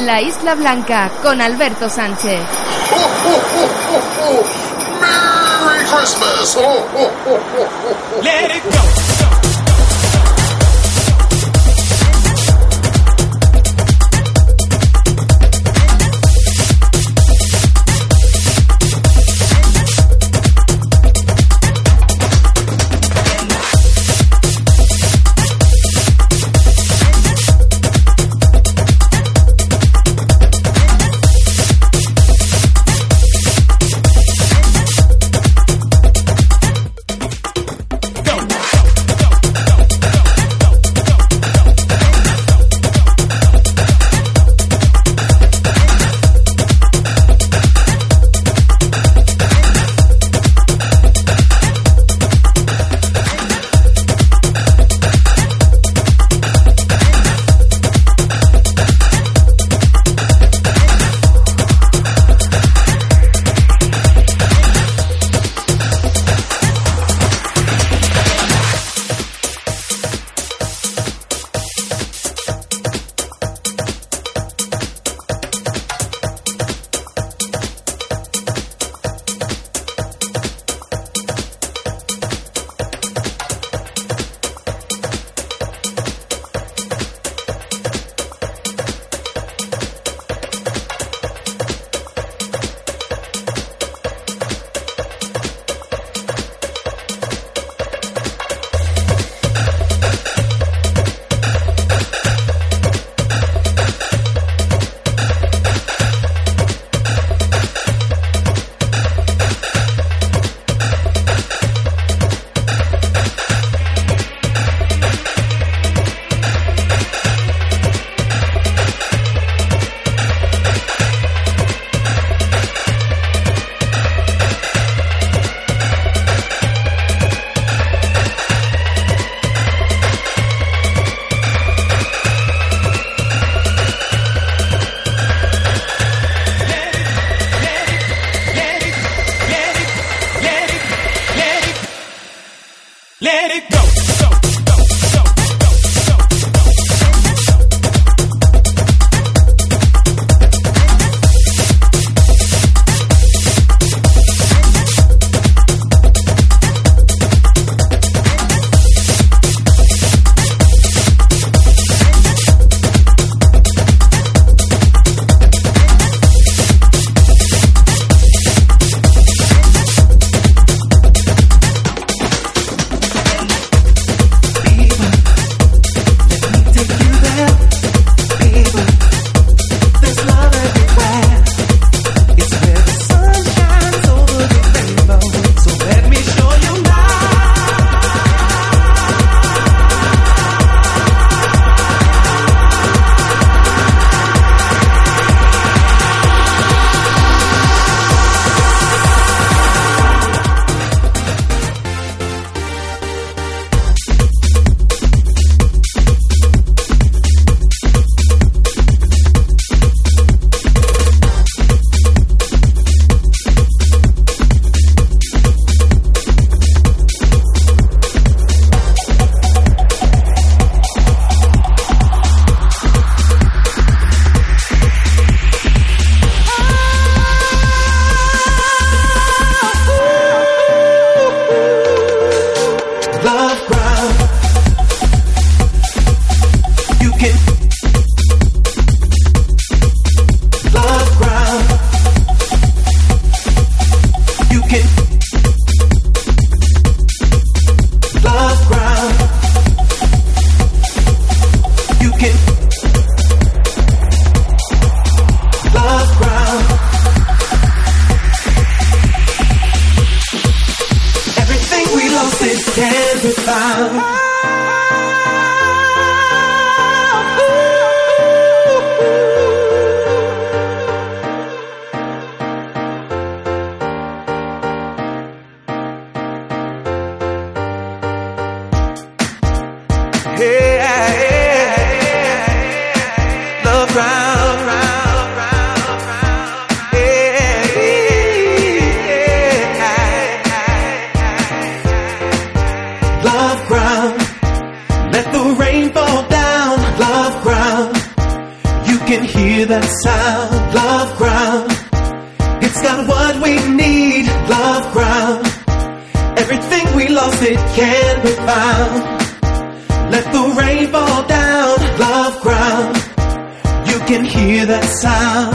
La Isla Blanca con Alberto Sánchez. Merry Christmas! Let it go. That sound, love ground. It's got what we need, love ground. Everything we lost, it can be found. Let the rain fall down, love ground. You can hear that sound,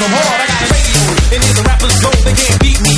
Come hard, I got radio. And if the rappers go, they can't beat me.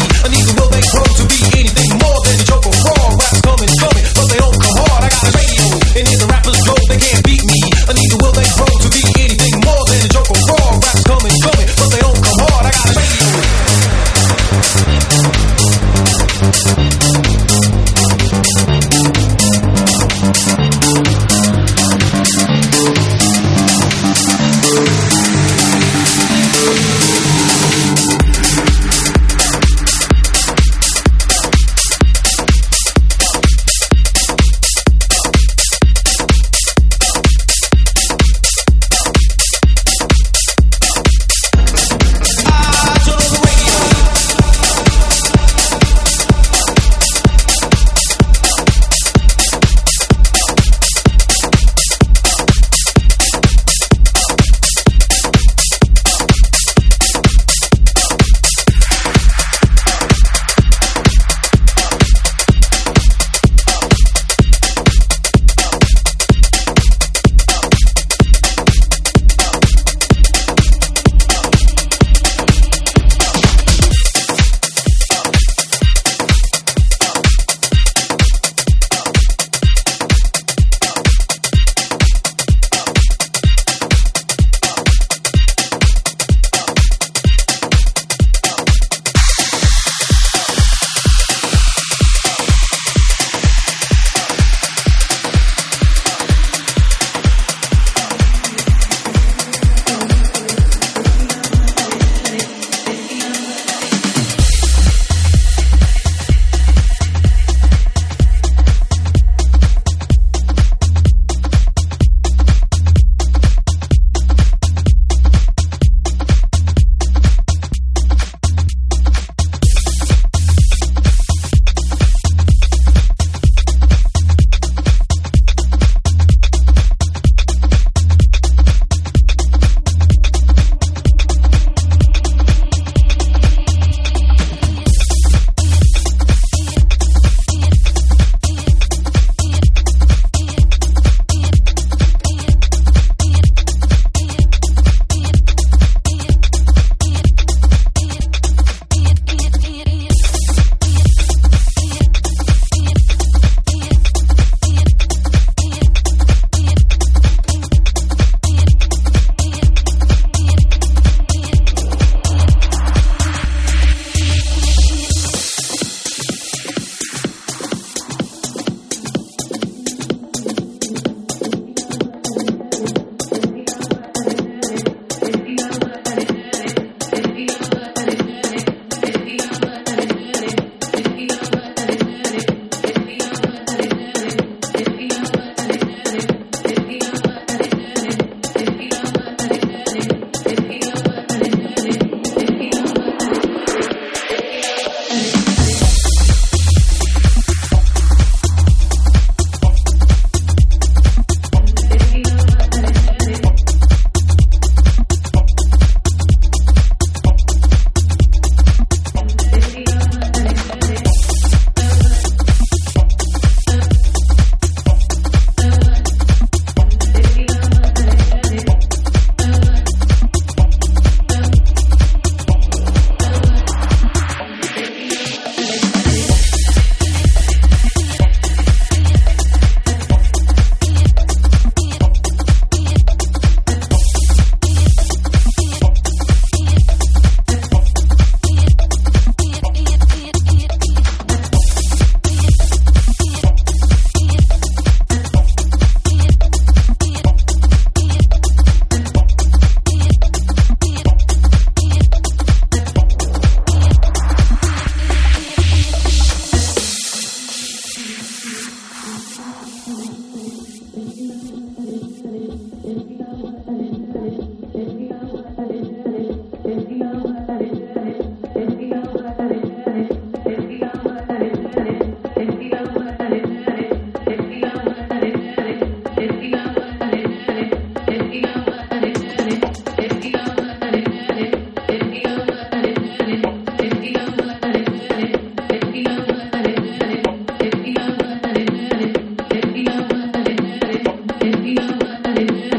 Amen.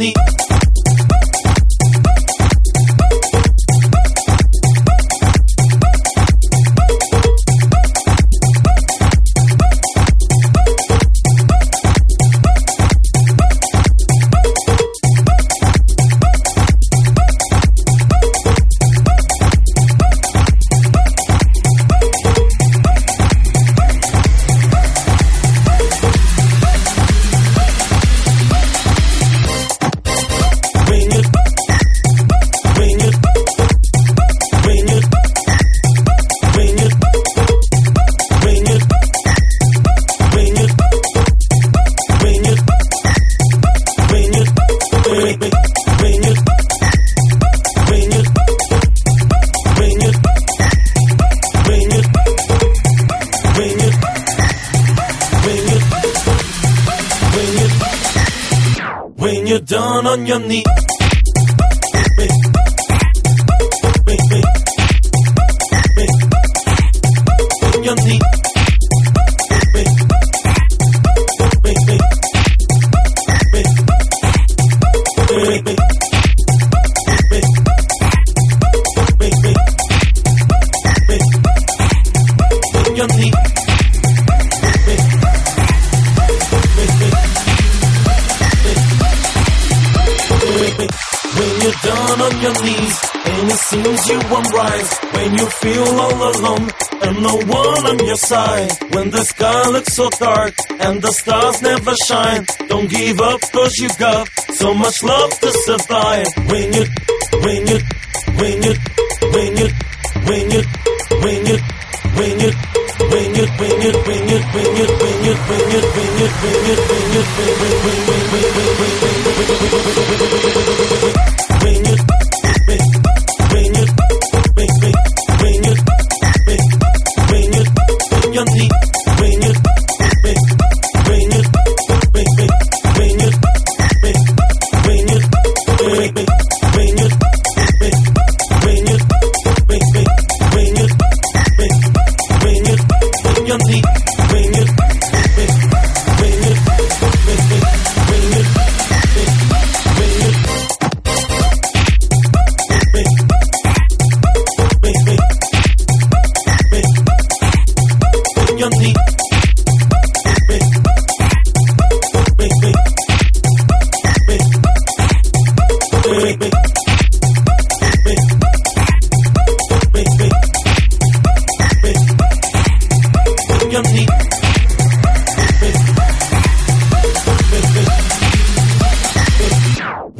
need. Down on your knees. On your side when the sky looks so dark and the stars never shine. Don't give up cause you got so much love to survive. When you, when you, when you, when you, when you, when you, when you, when you, when you, when you, when you, when you, when you, when you, when you, when you, when you, when you, when you,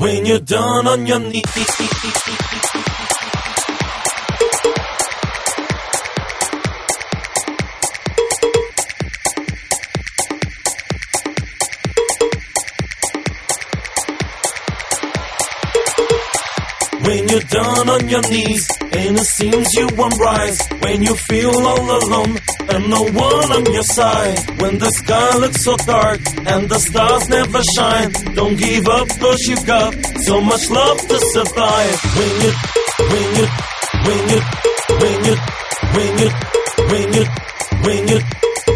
When you're done on your knees. You're down on your knees and it seems you won't rise, when you feel all alone and no one on your side. When the sky looks so dark and the stars never shine, don't give up cause you've got so much love to survive. When you, when you, when you, when you, when you, when you, when you,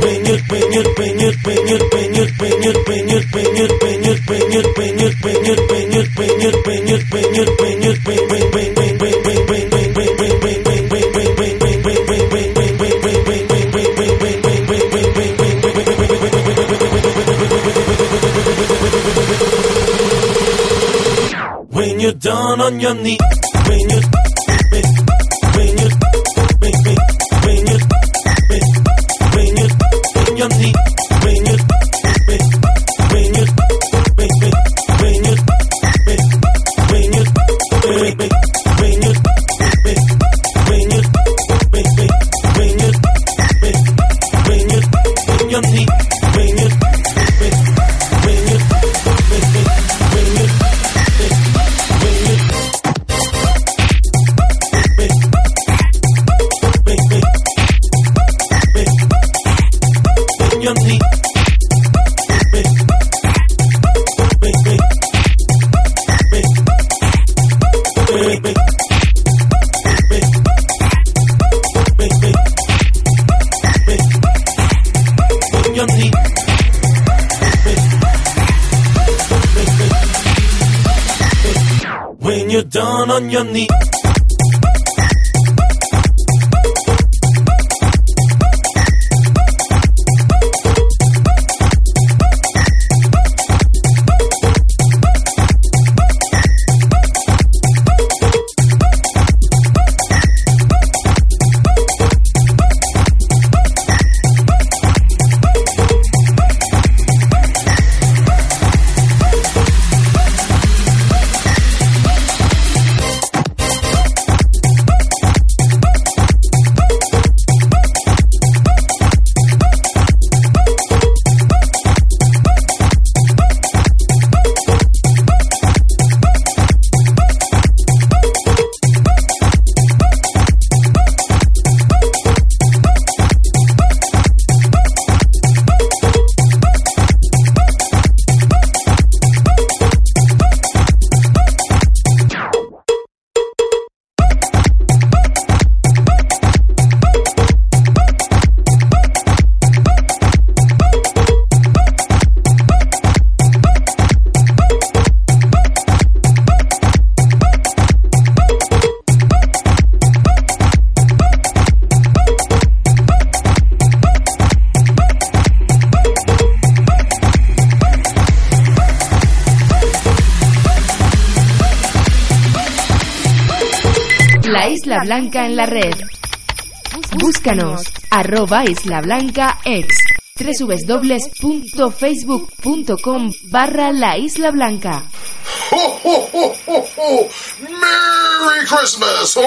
when you, when you, when you, when you, you're down on your knees, when you, when you're down on your knees. Blanca en la red. Búscanos, arroba Isla Blanca X www.facebook.com barra La Isla Blanca. Merry Christmas!